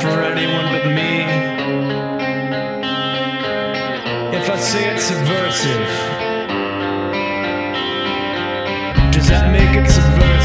for anyone but me. If I say it's subversive, does that make it subversive?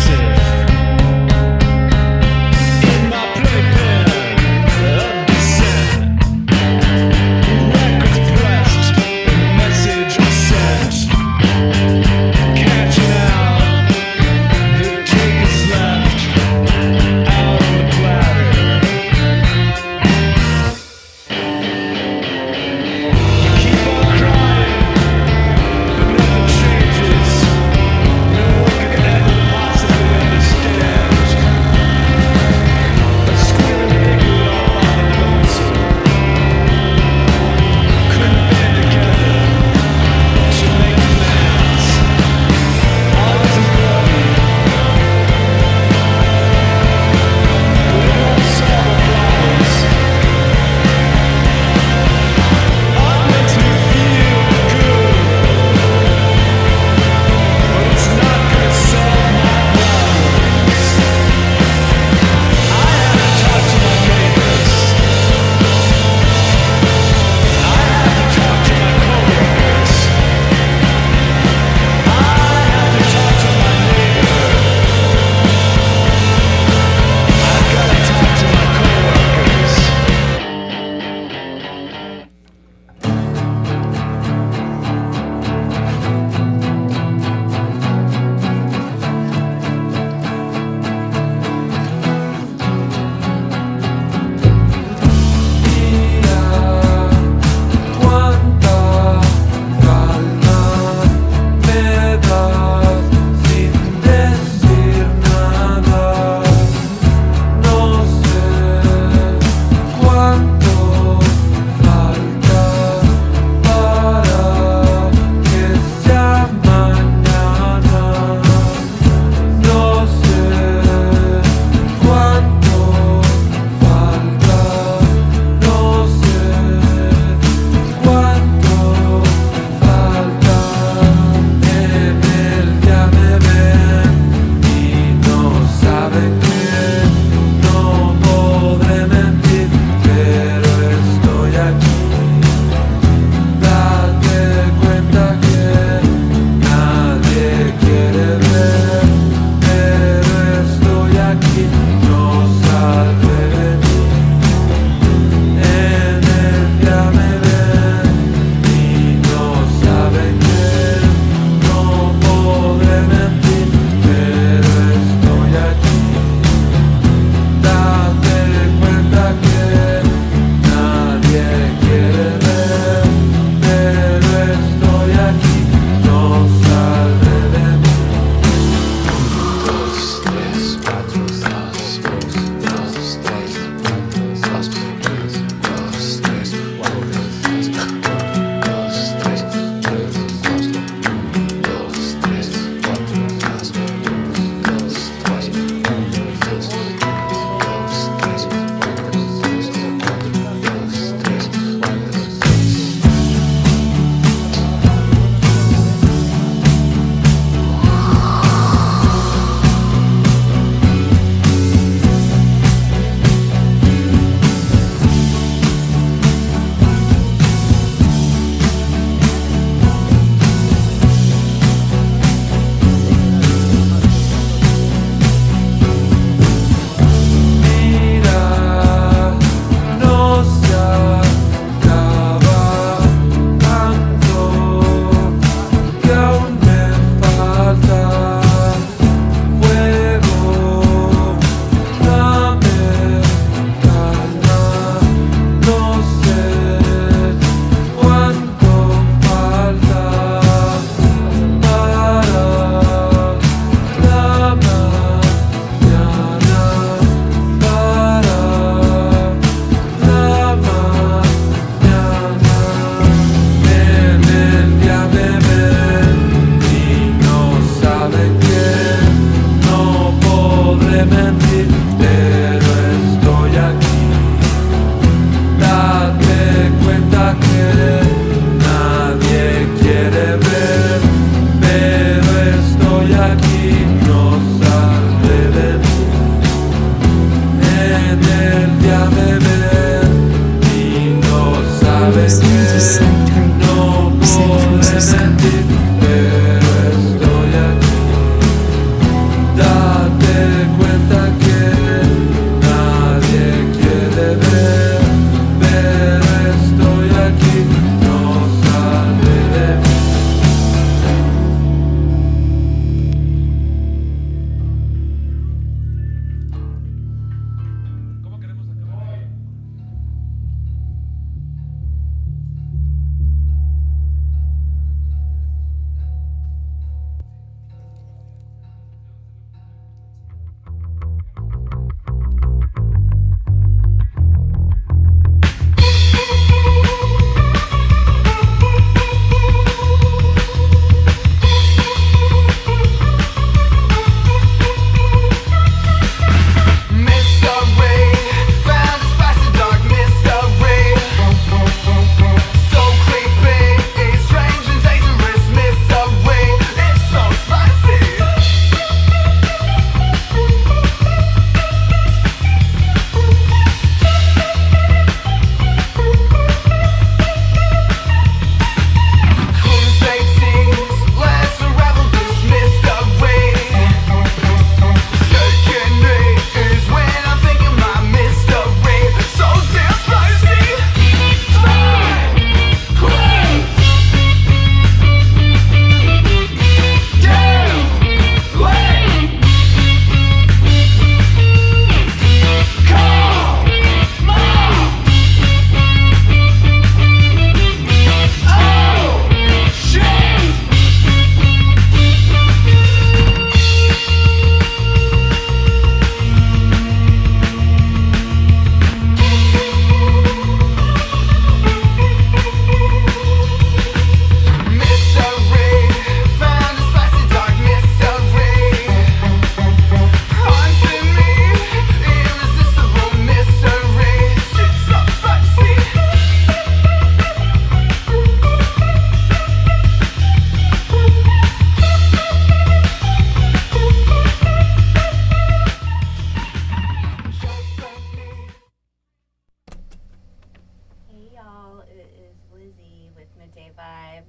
Lizzie with Midday Vibez.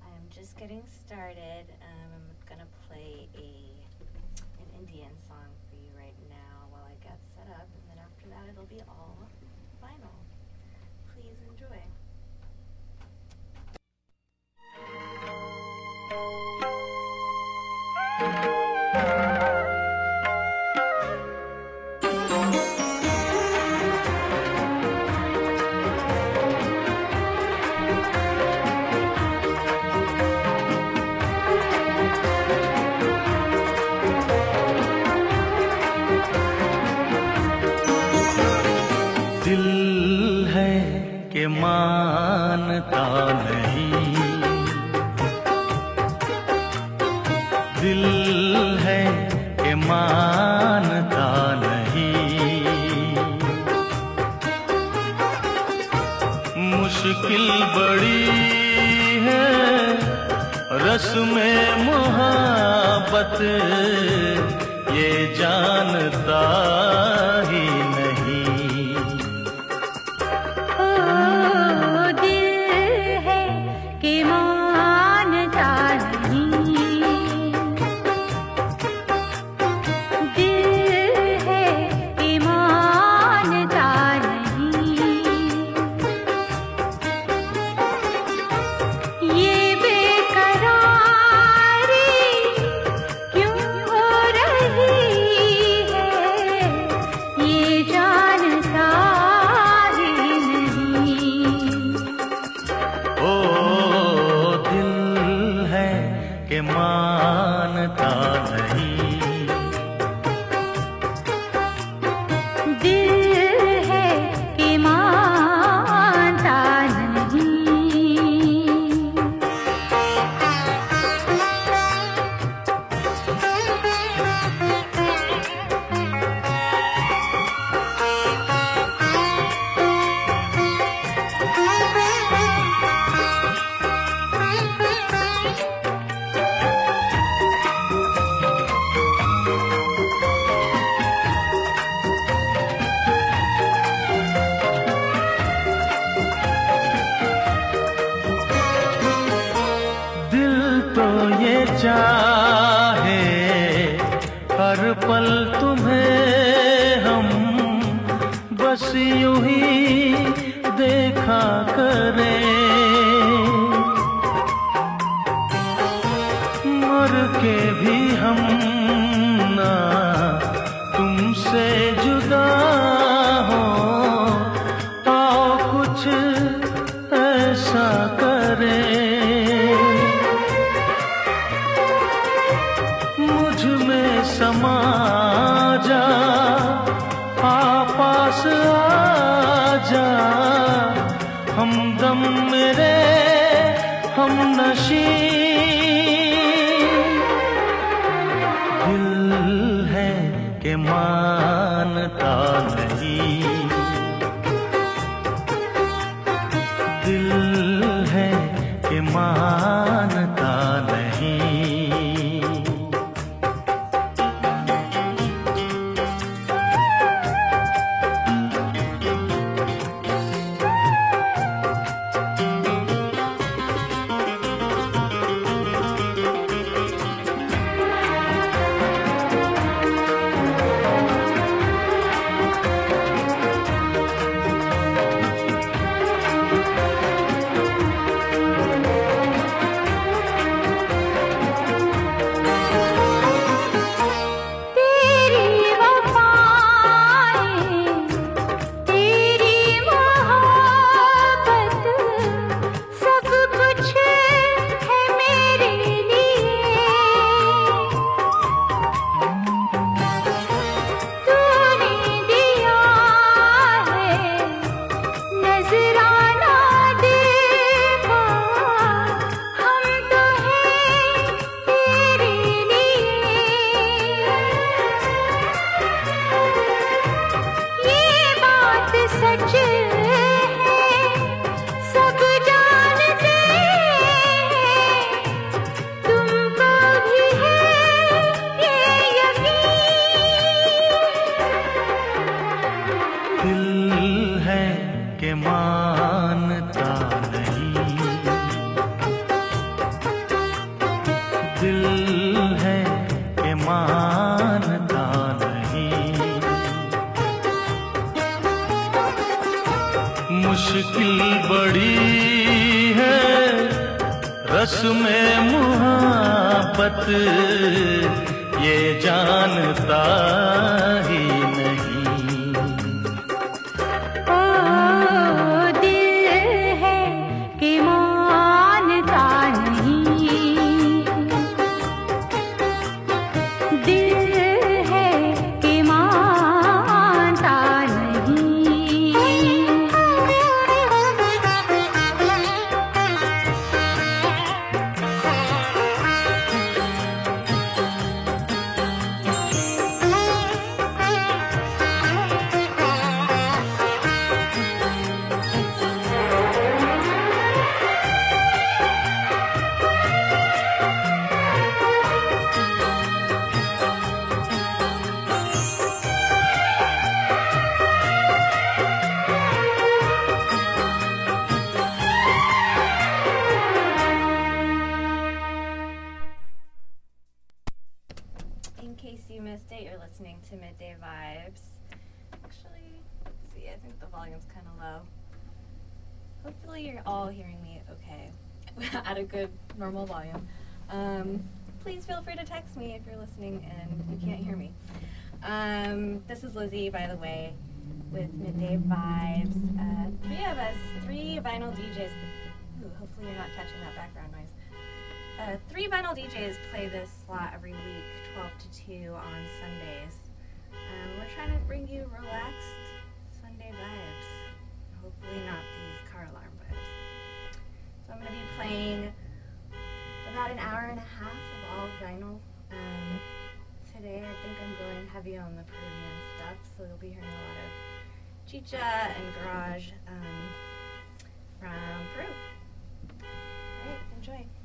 I'm just getting started. Um, I'm gonna play a an Indian song for you right now while I get set up, and then after that it'll be all vinyl. Please enjoy. जानता नहीं। DJs. Ooh, hopefully you're not catching that background noise. Uh, three vinyl DJs play this slot every week, 12 to 2 on Sundays. Um, we're trying to bring you relaxed Sunday vibes. Hopefully not these car alarm vibes. So I'm going to be playing about an hour and a half of all vinyl. Um, today I think I'm going heavy on the Peruvian stuff, so you'll be hearing a lot of chicha and garage. Um, from Peru. All right, enjoy.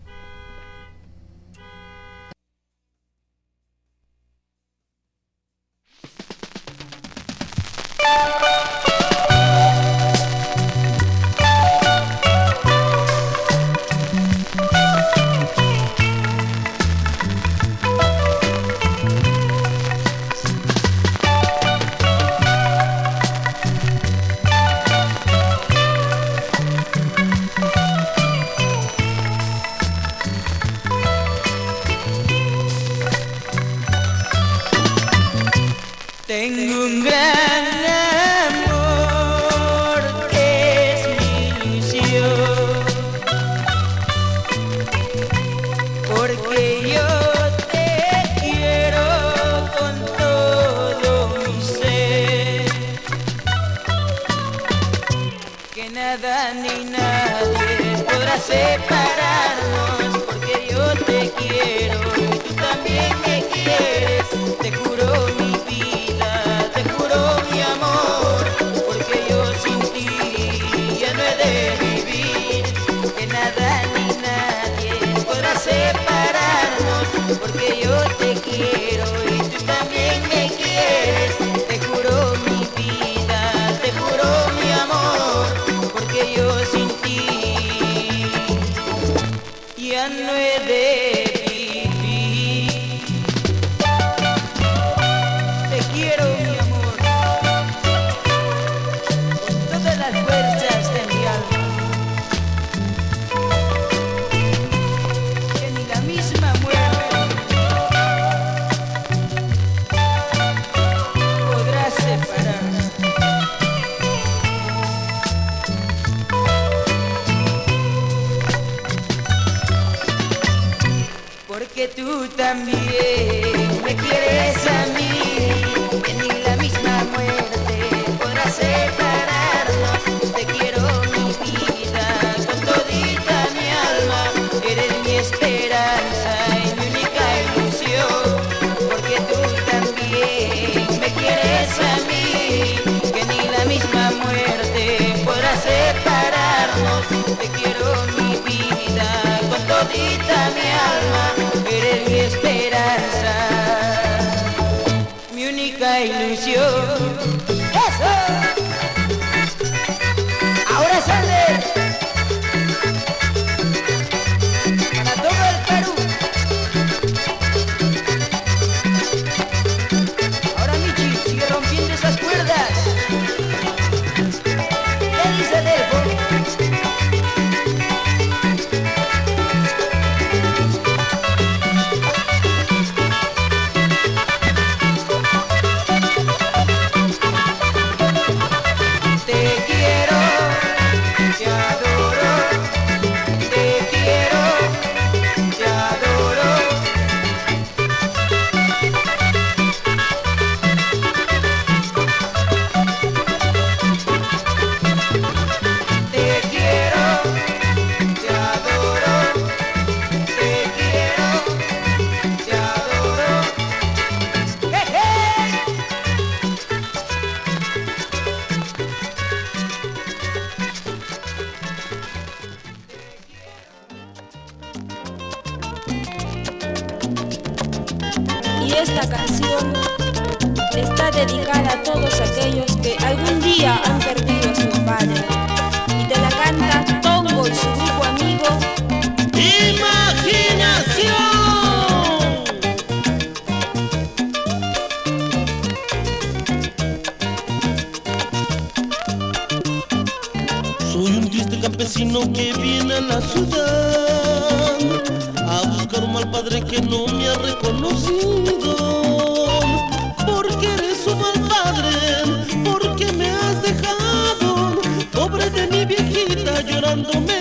que no me ha reconocido. Porque eres un mal padre, porque me has dejado, pobre de mi viejita llorándome.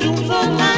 迎风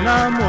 Vietnam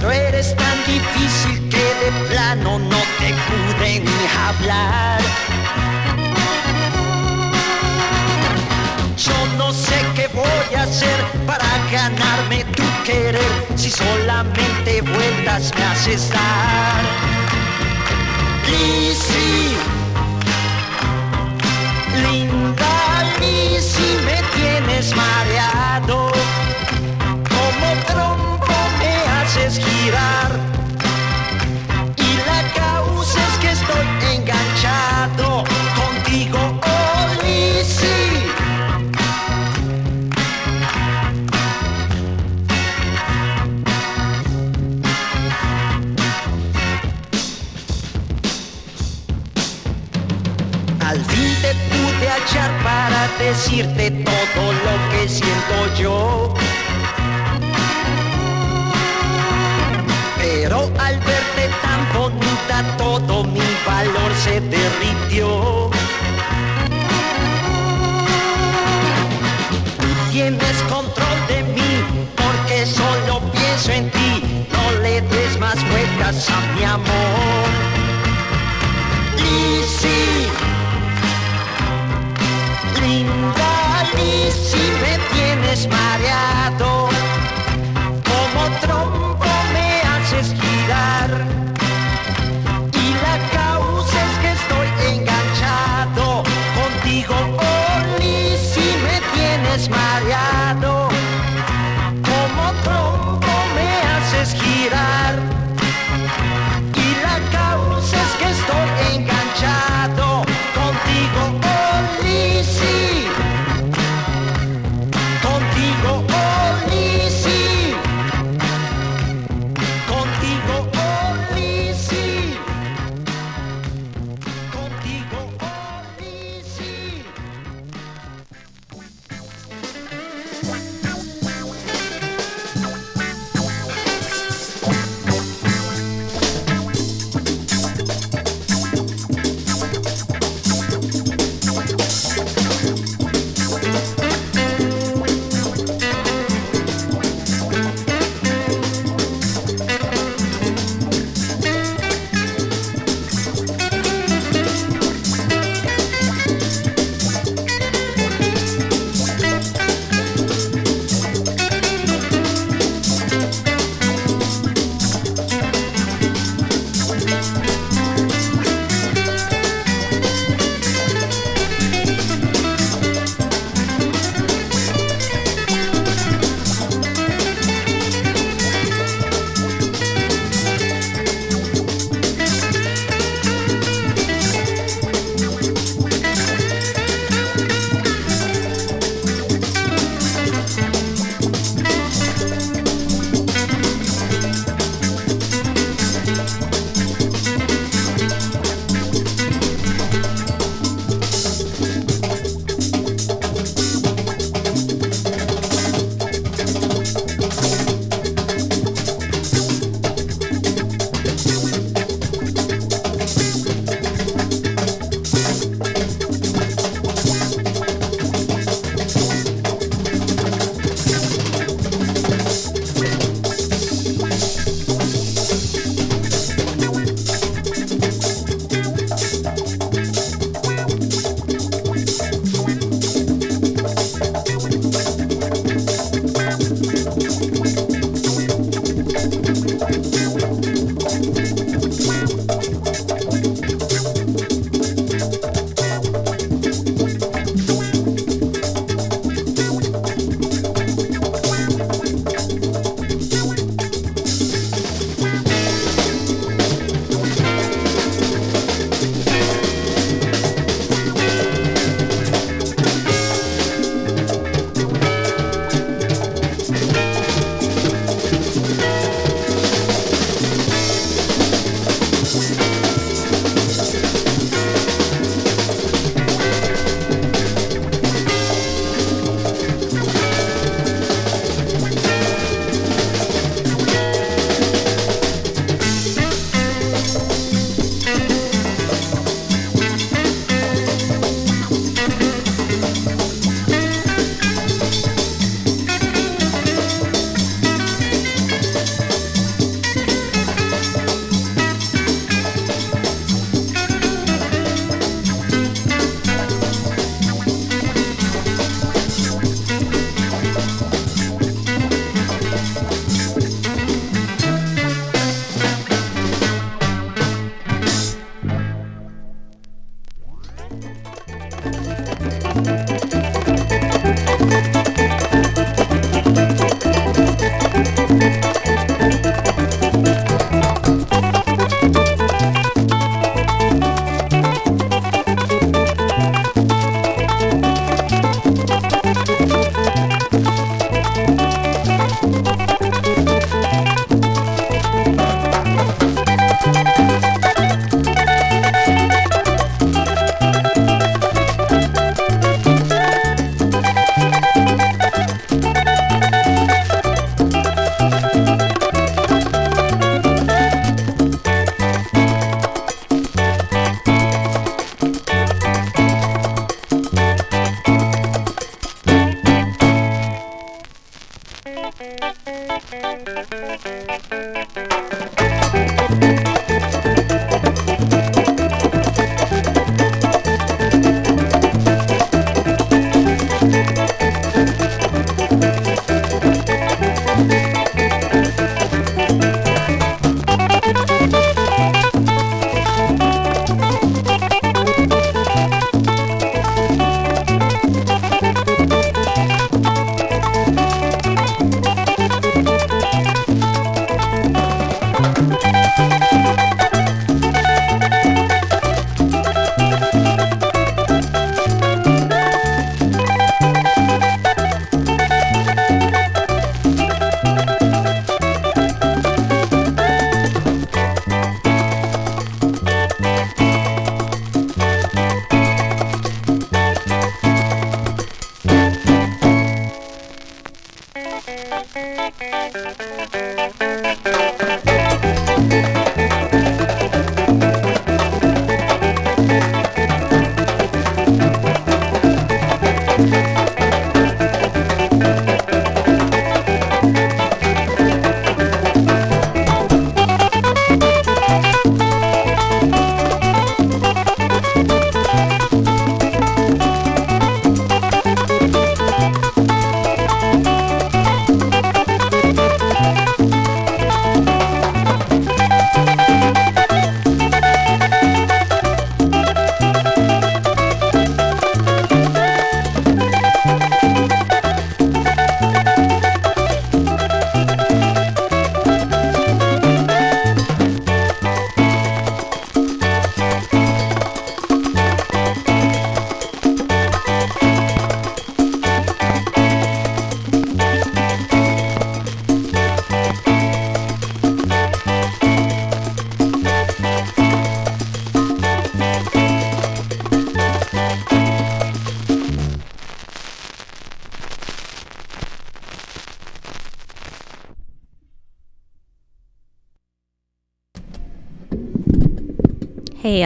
Pero eres tan difícil que de plano no te pude ni hablar. Yo no sé qué voy a hacer para ganarme tu querer si solamente vueltas me haces dar. Lizzy, linda Lizzy, me tienes mareado. Como trompo me haces girar. decirte todo lo que siento yo. Pero al verte tan bonita todo mi valor se derritió. Tú tienes control de mí porque solo pienso en ti. No le des más vueltas a mi amor. Y sí, desmariato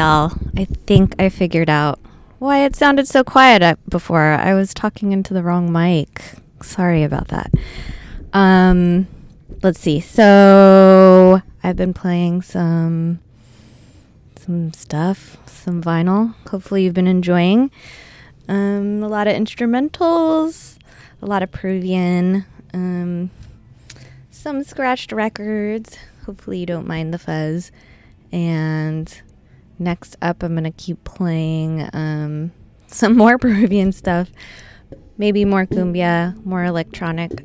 y'all, I think I figured out why it sounded so quiet before. I was talking into the wrong mic. Sorry about that. Um, let's see. So I've been playing some some stuff, some vinyl. Hopefully you've been enjoying. Um, a lot of instrumentals, a lot of Peruvian, um, some scratched records. Hopefully you don't mind the fuzz. And next up, I'm going to keep playing um, some more Peruvian stuff. Maybe more cumbia, more electronic.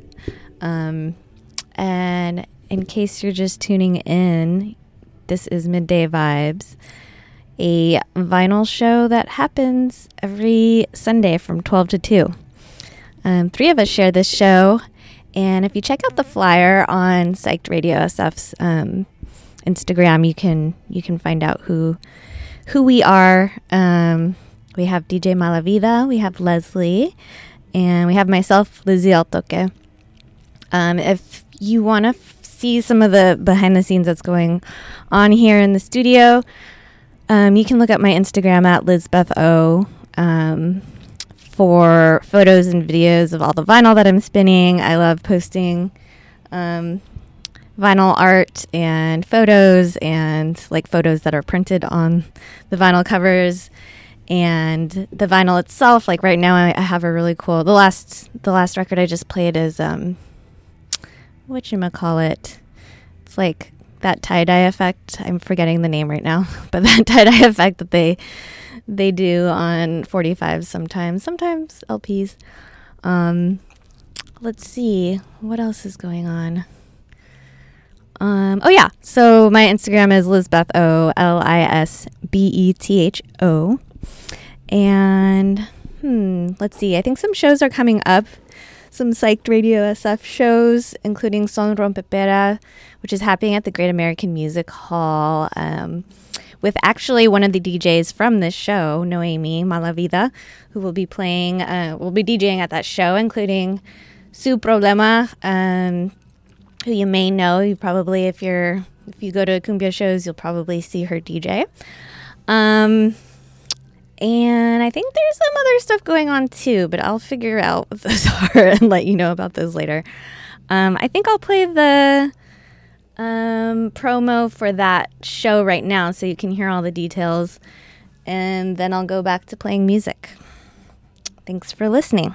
Um, and in case you're just tuning in, this is Midday Vibez, a vinyl show that happens every Sunday from 12 to 2. Um, three of us share this show. And if you check out the flyer on Psyched Radio SF's um, Instagram, you can you can find out who who we are. Um, we have DJ Malavida, we have Leslie, and we have myself, Lizzie Altoque. Um, if you want to f- see some of the behind the scenes that's going on here in the studio, um, you can look up my Instagram at LisBethO um, for photos and videos of all the vinyl that I'm spinning. I love posting um, vinyl art and photos and like photos that are printed on the vinyl covers. And the vinyl itself like right now I, have a really cool the last the last record i just played is um what you call it it's like that tie-dye effect. I'm forgetting the name right now but that tie-dye effect that they they do on 45 sometimes sometimes lps um let's see what else is going on um, oh yeah. So my Instagram is Lisbeth O L I S B E T H O. And hmm, let's see. I think some shows are coming up. Some psyched radio SF shows, including Son Rompepera, which is happening at the Great American Music Hall. Um, with actually one of the DJs from this show, Noemi Malavida, who will be playing, uh, will be DJing at that show, including Su Problema, um, who you may know. You probably, if you're if you go to cumbia shows, you'll probably see her DJ. Um, and I think there's some other stuff going on too, but I'll figure out what those are and let you know about those later. Um, I think I'll play the um, promo for that show right now so you can hear all the details. And then I'll go back to playing music. Thanks for listening.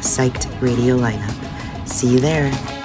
psyched radio lineup. See you there.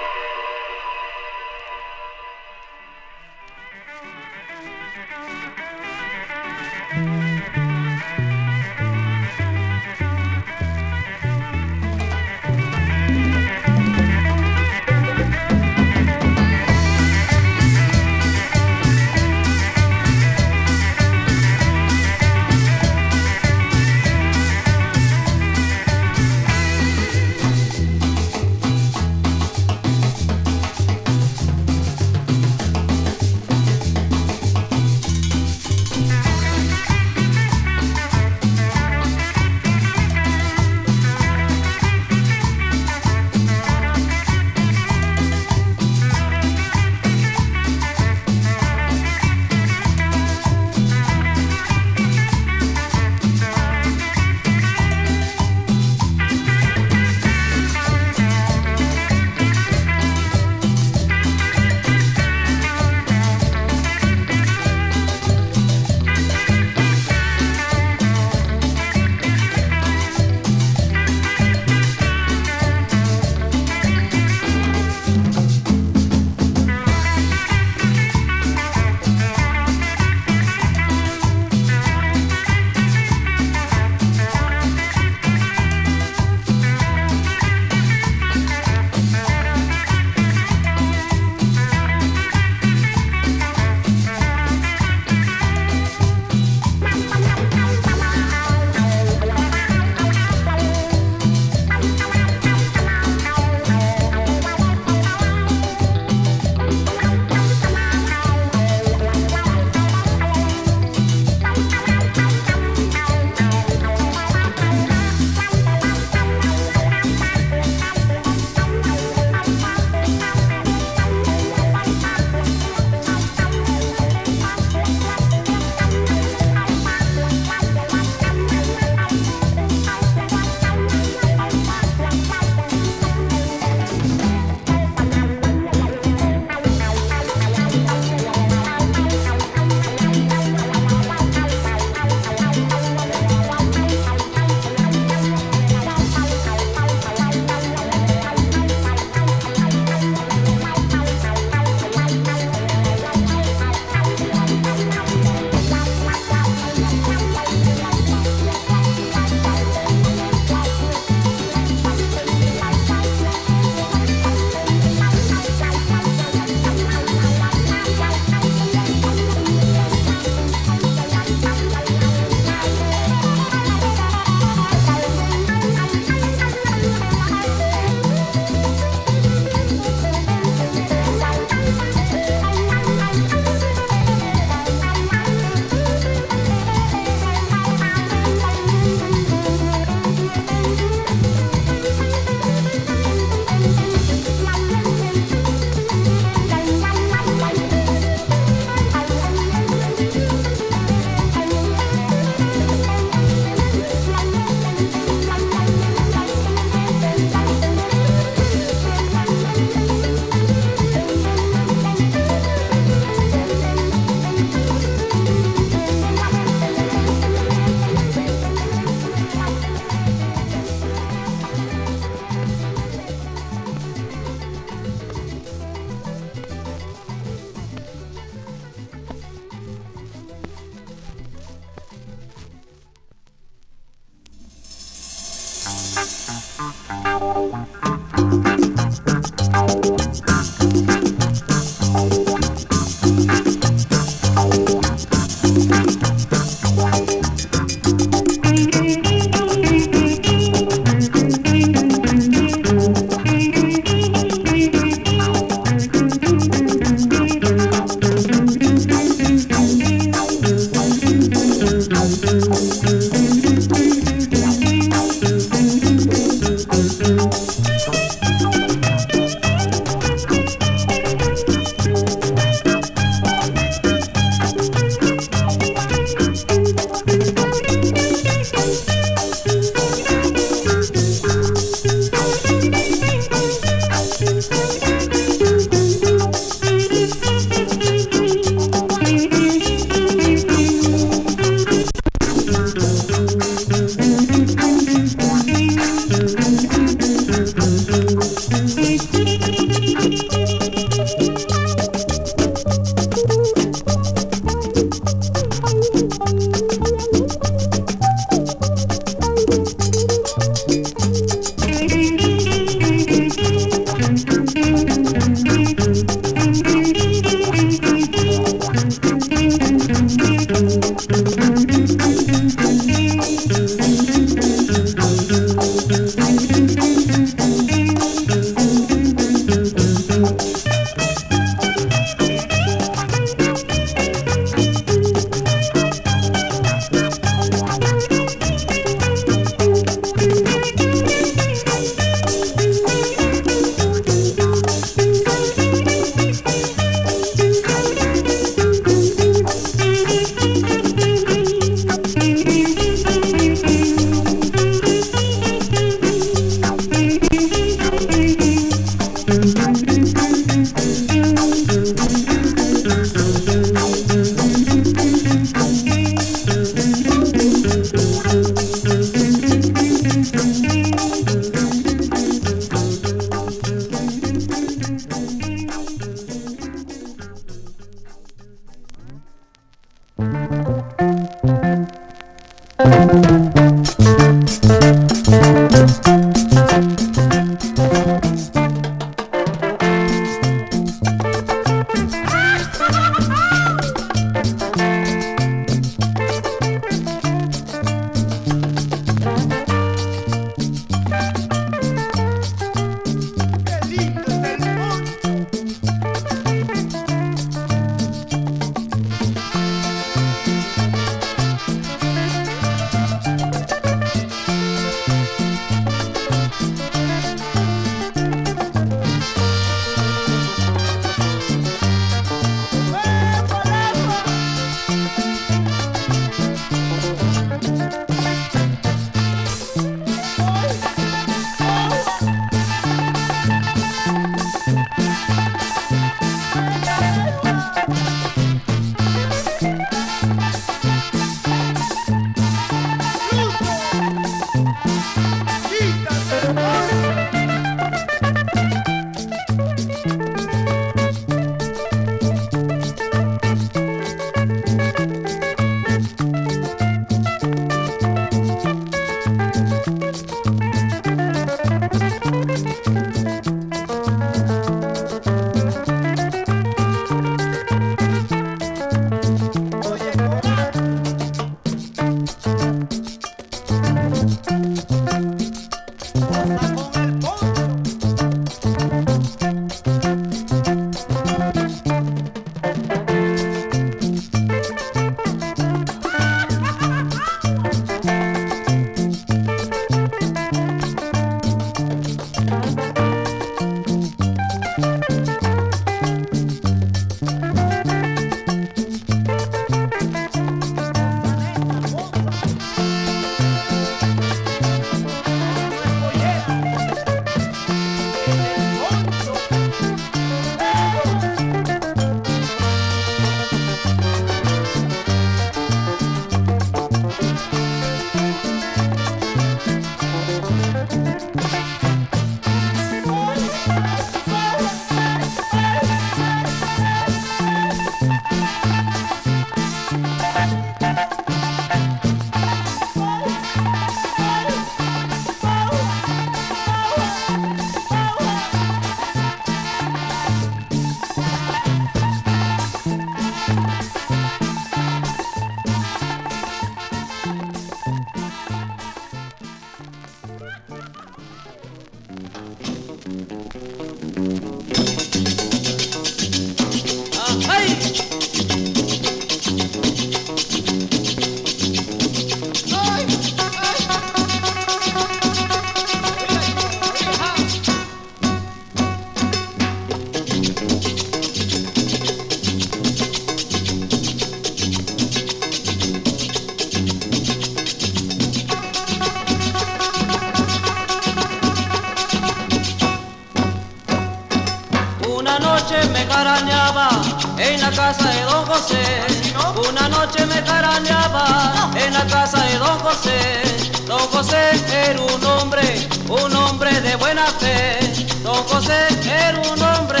José era un hombre, un hombre de buena fe. Don José era un hombre,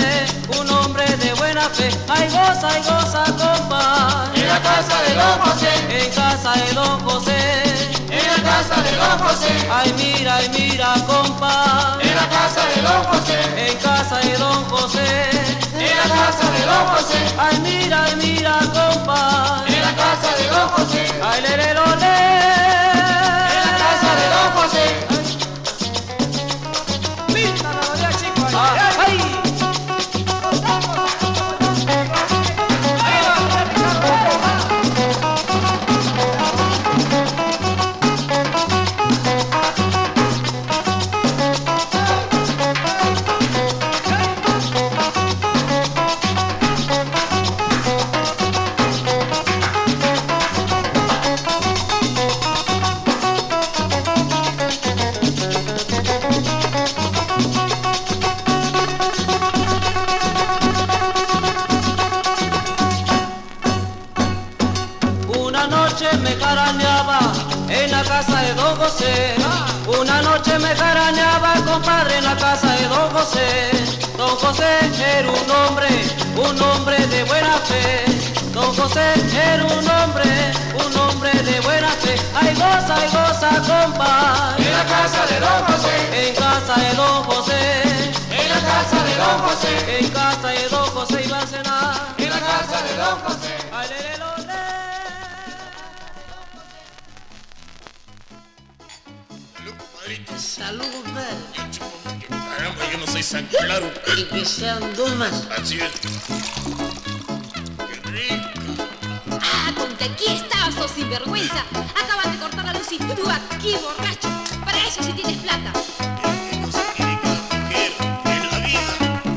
un hombre de buena fe. Ay goza, ay goza, compa. En la casa de don José. En casa de don José. En la casa de don José. Ay mira, ay mira, compa. En la casa de don José. En casa de don José. En la casa de don José. Ay mira, ay mira, compa. En la casa de don José. Ay le le lo, le. José era un hombre, un hombre de buena fe. Ay goza, ay goza, compa. En la casa de don José. En casa de don José. En la casa de don José. En casa de don José iba a cenar. En la casa de don José. Ay, le, le, lo, le. Salud, Caramba, yo no soy tan claro. Y que sean dos más. Así es. Oh sinvergüenza. Acaban de cortar la luz y tú aquí, borracho. Para eso si tienes plata.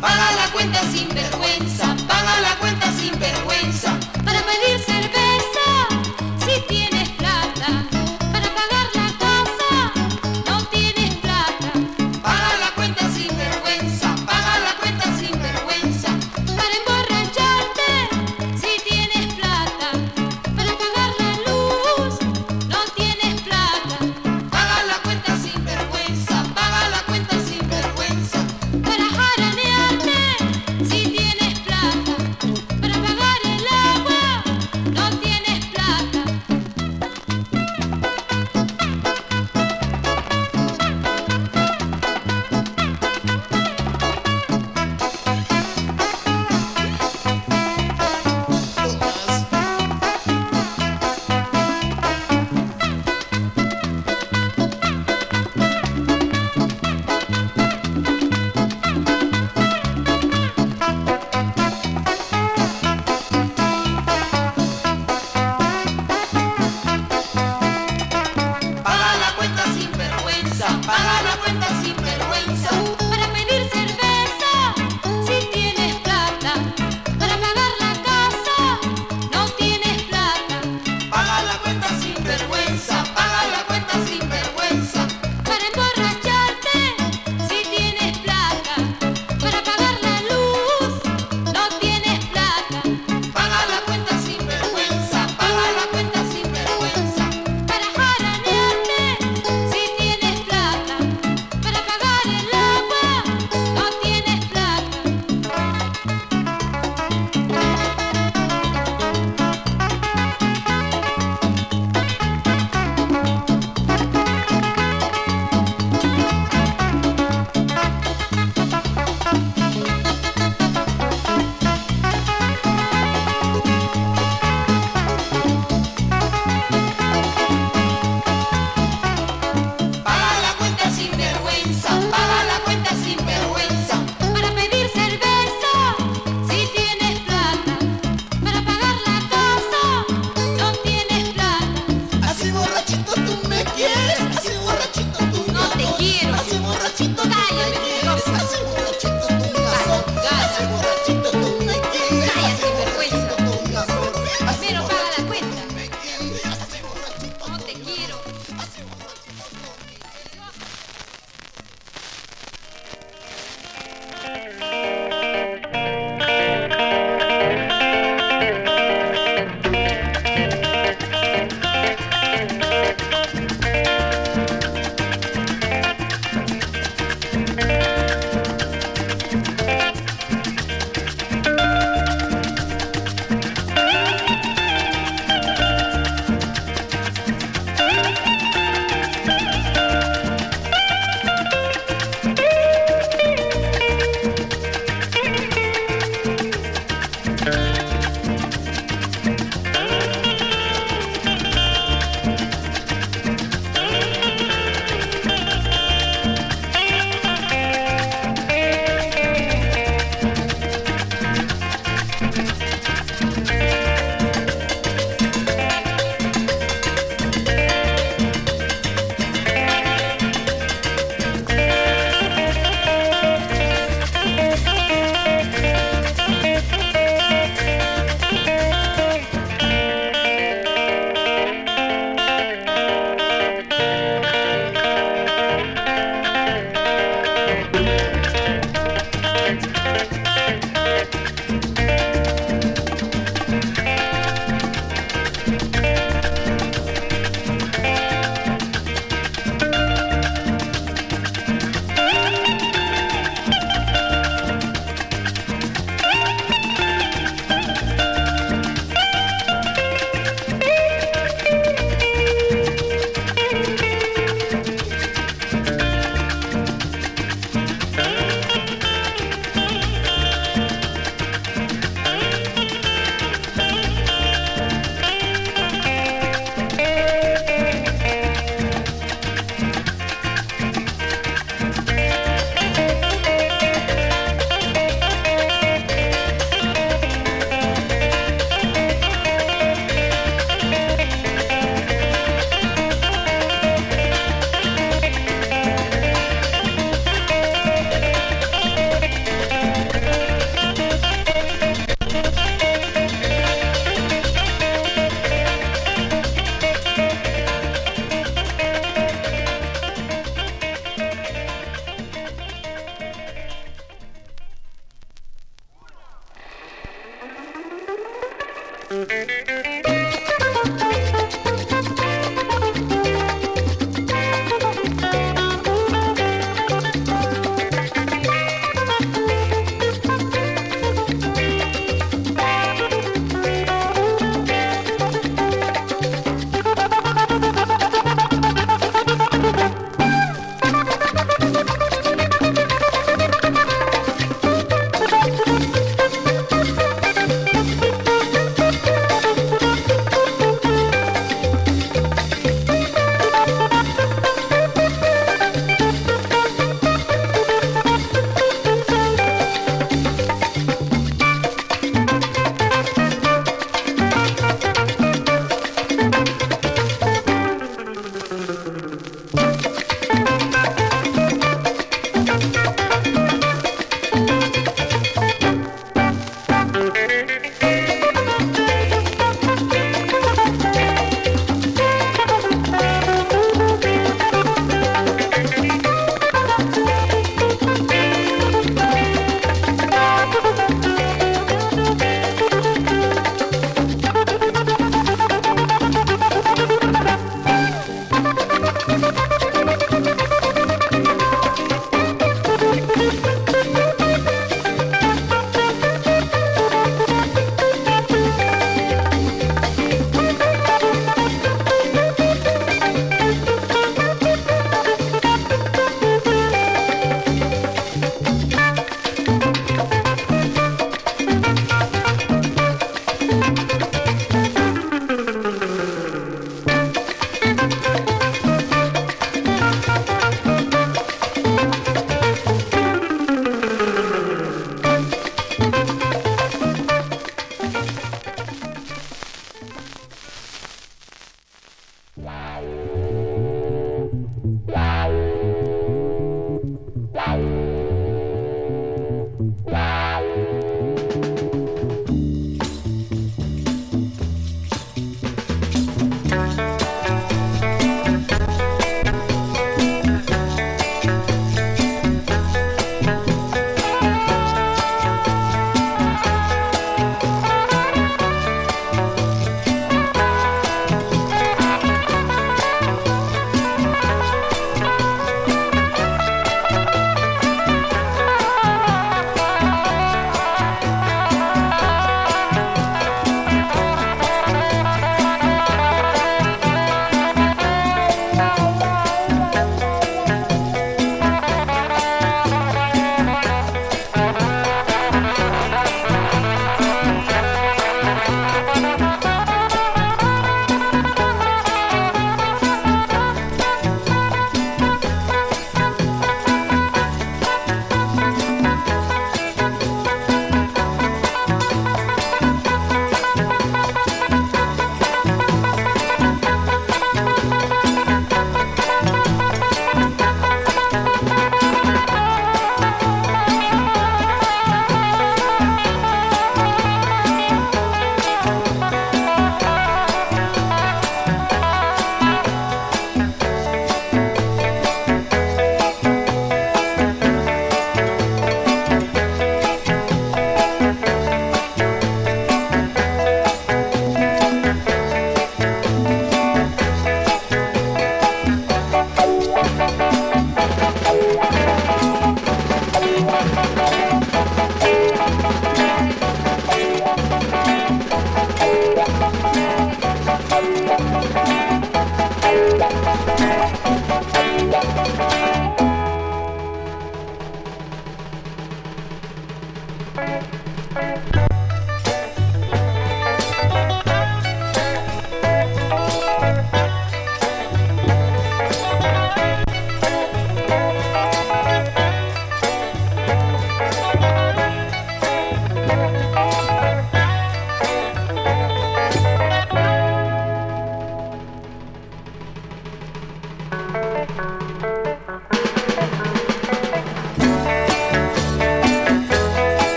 Paga la cuenta sinvergüenza. Paga la cuenta sinvergüenza.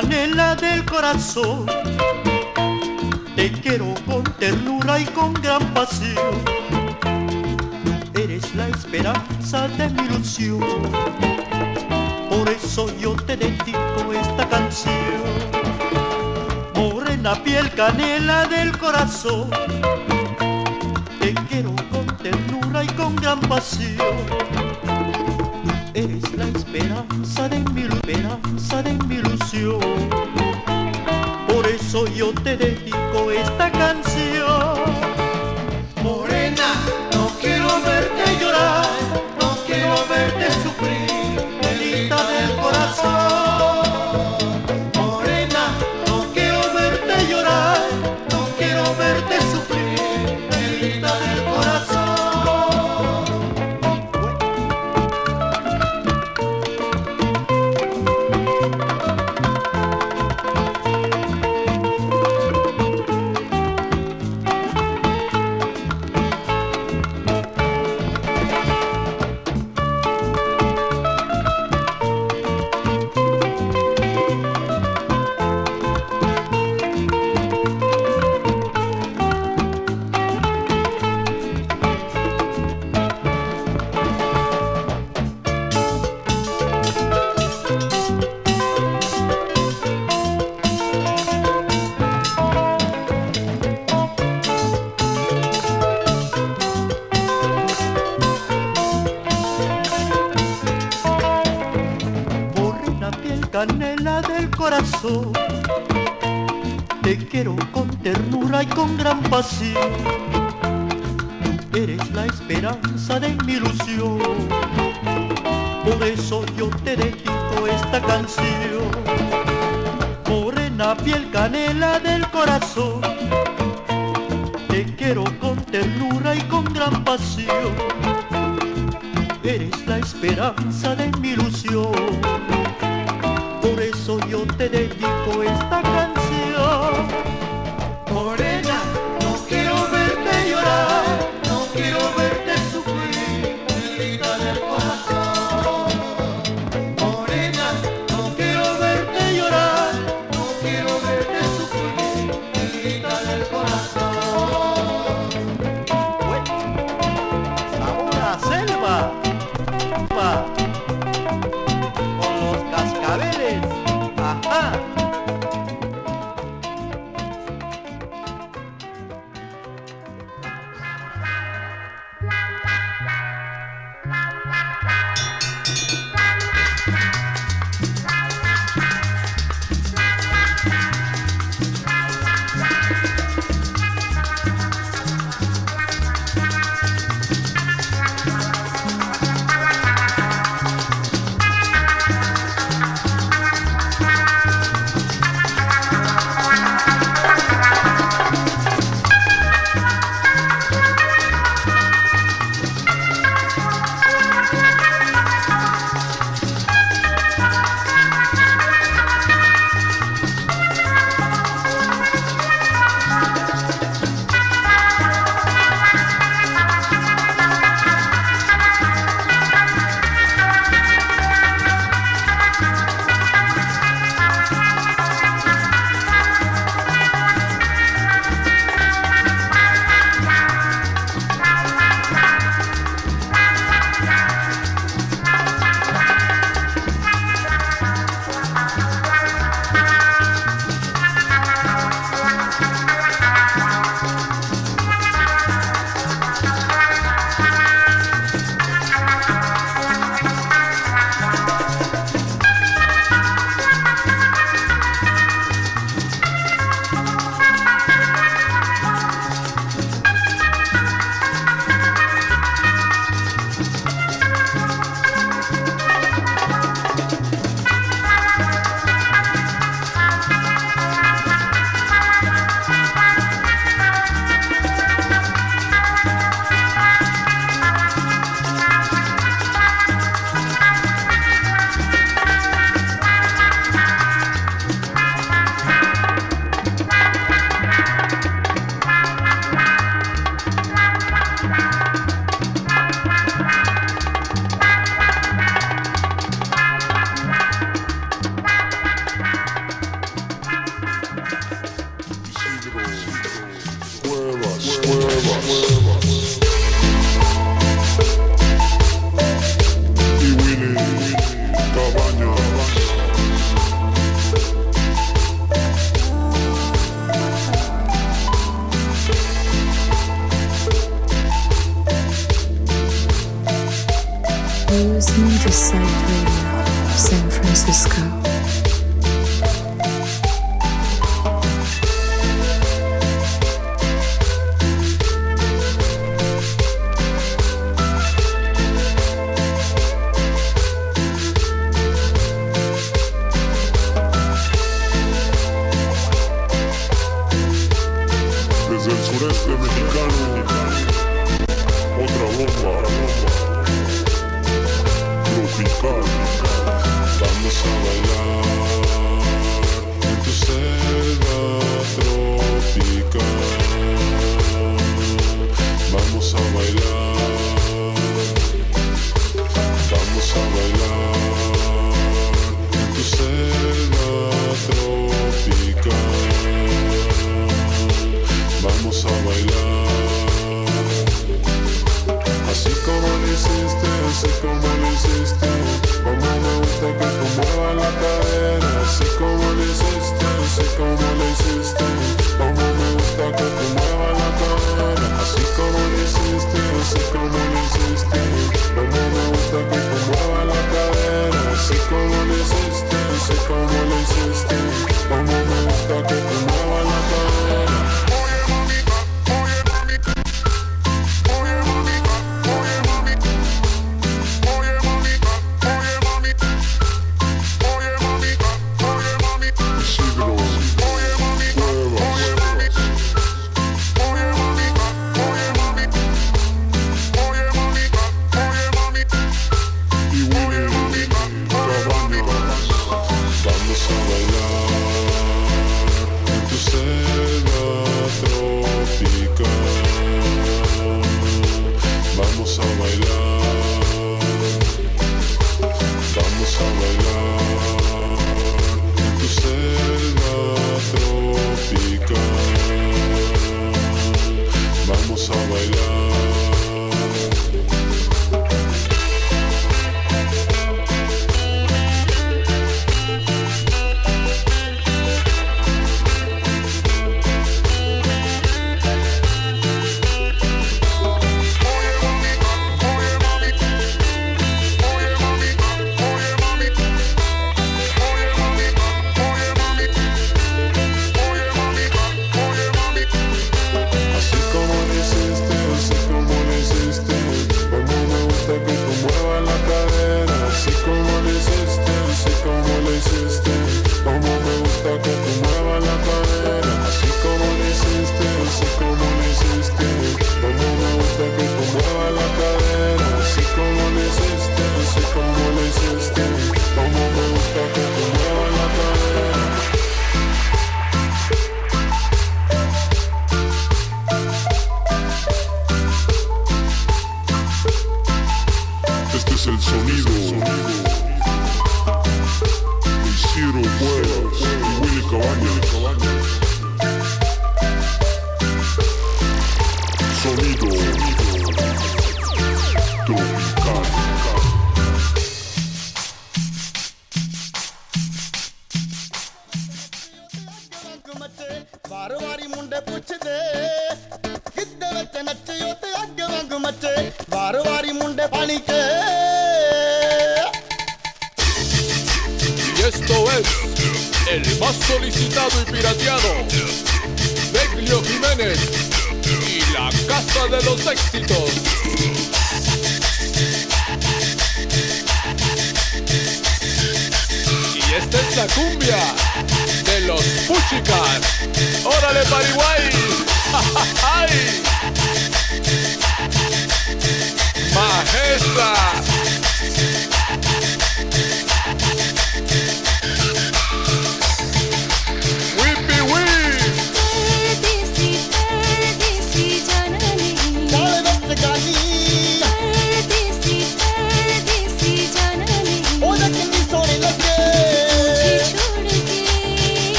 Canela del corazón, te quiero con ternura y con gran pasión. Eres la esperanza de mi ilusión, por eso yo te dedico esta canción. Morena piel canela del corazón, te quiero con ternura y con gran pasión. Eso yo te te quiero con ternura y con gran pasión. Eres la esperanza de mi ilusión, por eso yo te dedico esta canción. Morena piel canela del corazón, te quiero con ternura y con gran pasión. Eres la esperanza de mi ilusión. Dedico esta canción.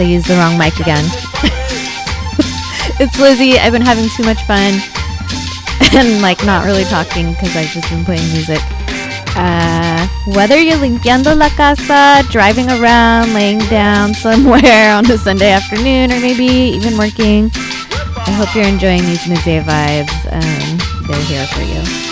I used the wrong mic again. it's Lizzie. I've been having too much fun and like not really talking because I've just been playing music. Uh, whether you're limpiando la casa, driving around, laying down somewhere on a Sunday afternoon, or maybe even working, I hope you're enjoying these midday vibes. Um, they're here for you.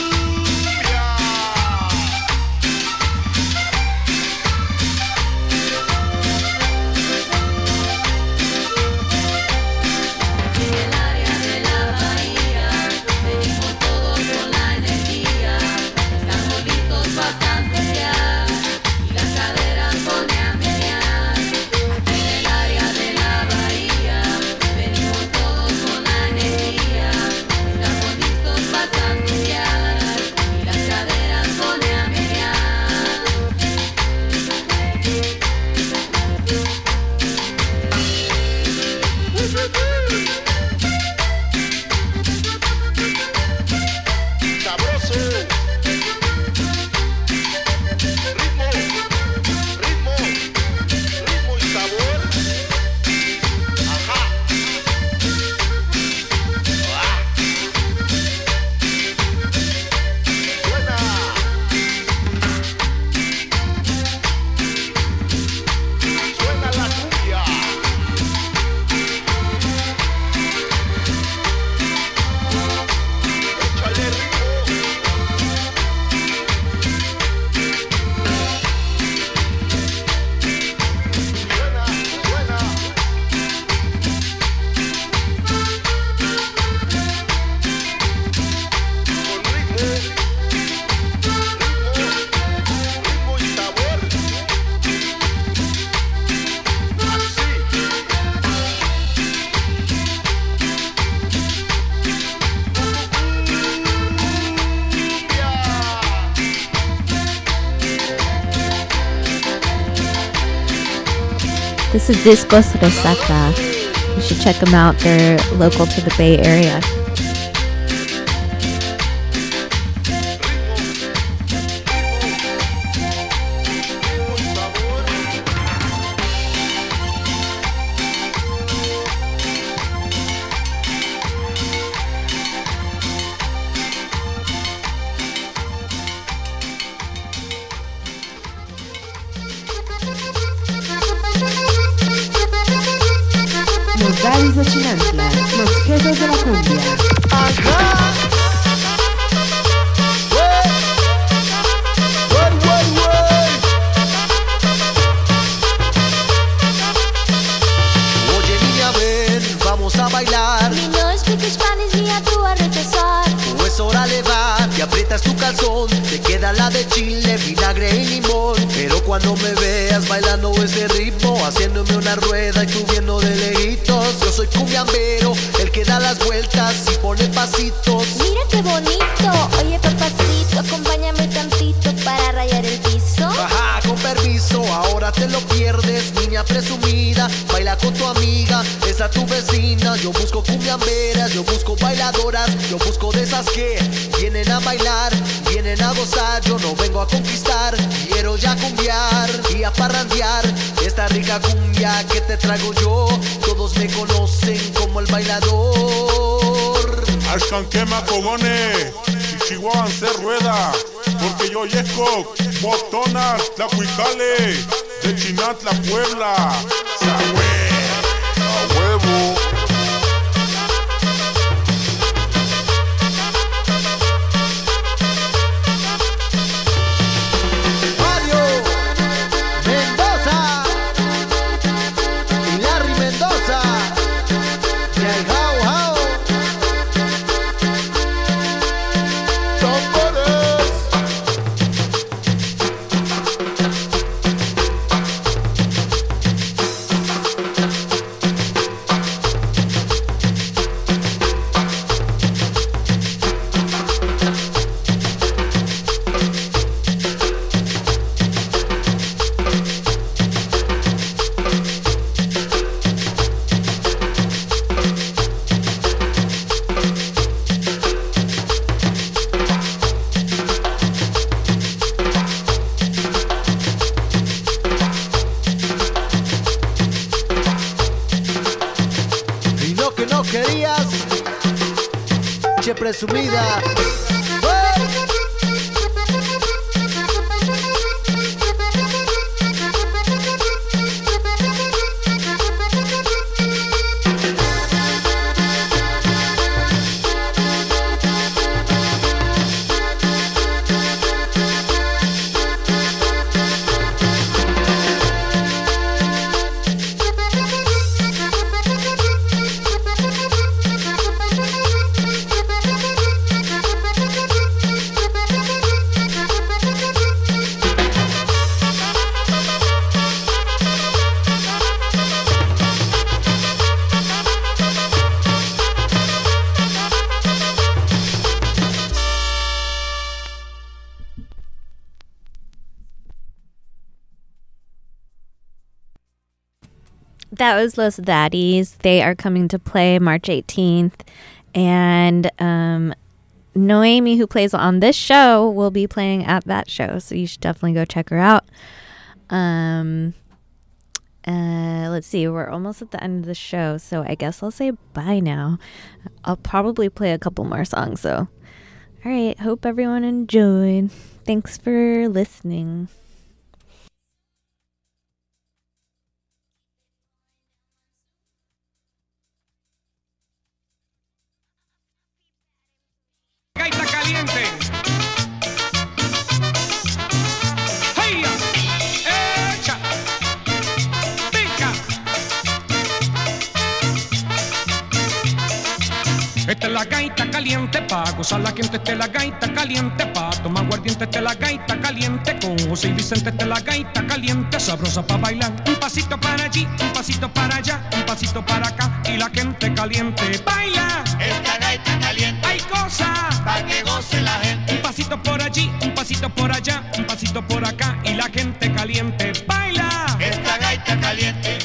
Discos Resaca. You should check them out. They're local to the Bay Area. fogones y Chihuahua se rueda, porque yo yesco, botonas, la cuicale, de Chinat, la Puebla. That was Los Daddies. They are coming to play March 18th. And um, Noemi, who plays on this show, will be playing at that show. So you should definitely go check her out. Um, uh, let's see. We're almost at the end of the show. So I guess I'll say bye now. I'll probably play a couple more songs, So, All right. Hope everyone enjoyed. Thanks for listening. Caliente. Esta es la gaita caliente pa' gozar la gente, esta es la gaita caliente pa' tomar aguardiente, esta es la gaita caliente con José y Vicente, esta es la gaita caliente, sabrosa pa' bailar. Un pasito para allí, un pasito para allá, un pasito para acá y la gente caliente baila. Esta gaita caliente hay cosas pa' que goce la gente. Un pasito por allí, un pasito por allá, un pasito por acá y la gente caliente baila. Esta gaita caliente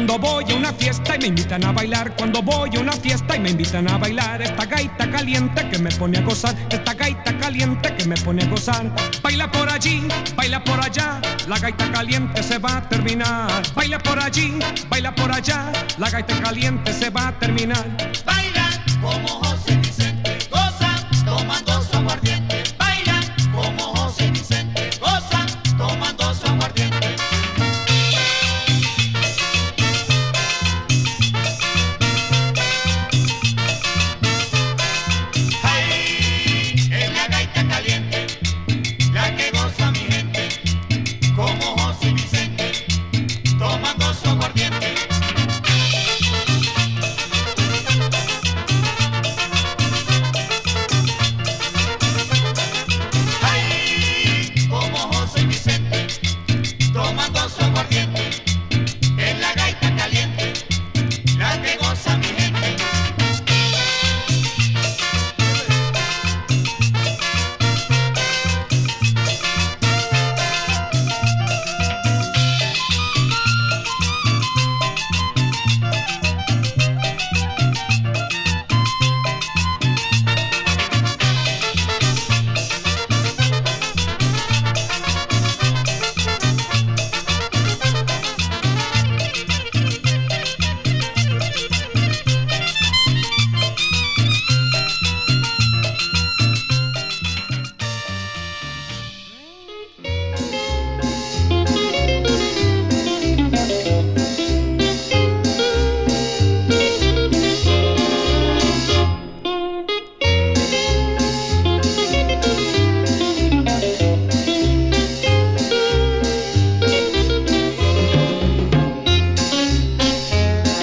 Cuando voy a una fiesta y me invitan a bailar, cuando voy a una fiesta y me invitan a bailar, esta gaita caliente que me pone a gozar, esta gaita caliente que me pone a gozar. Baila por allí, baila por allá, la gaita caliente se va a terminar. Baila por allí, baila por allá, la gaita caliente se va a terminar. Baila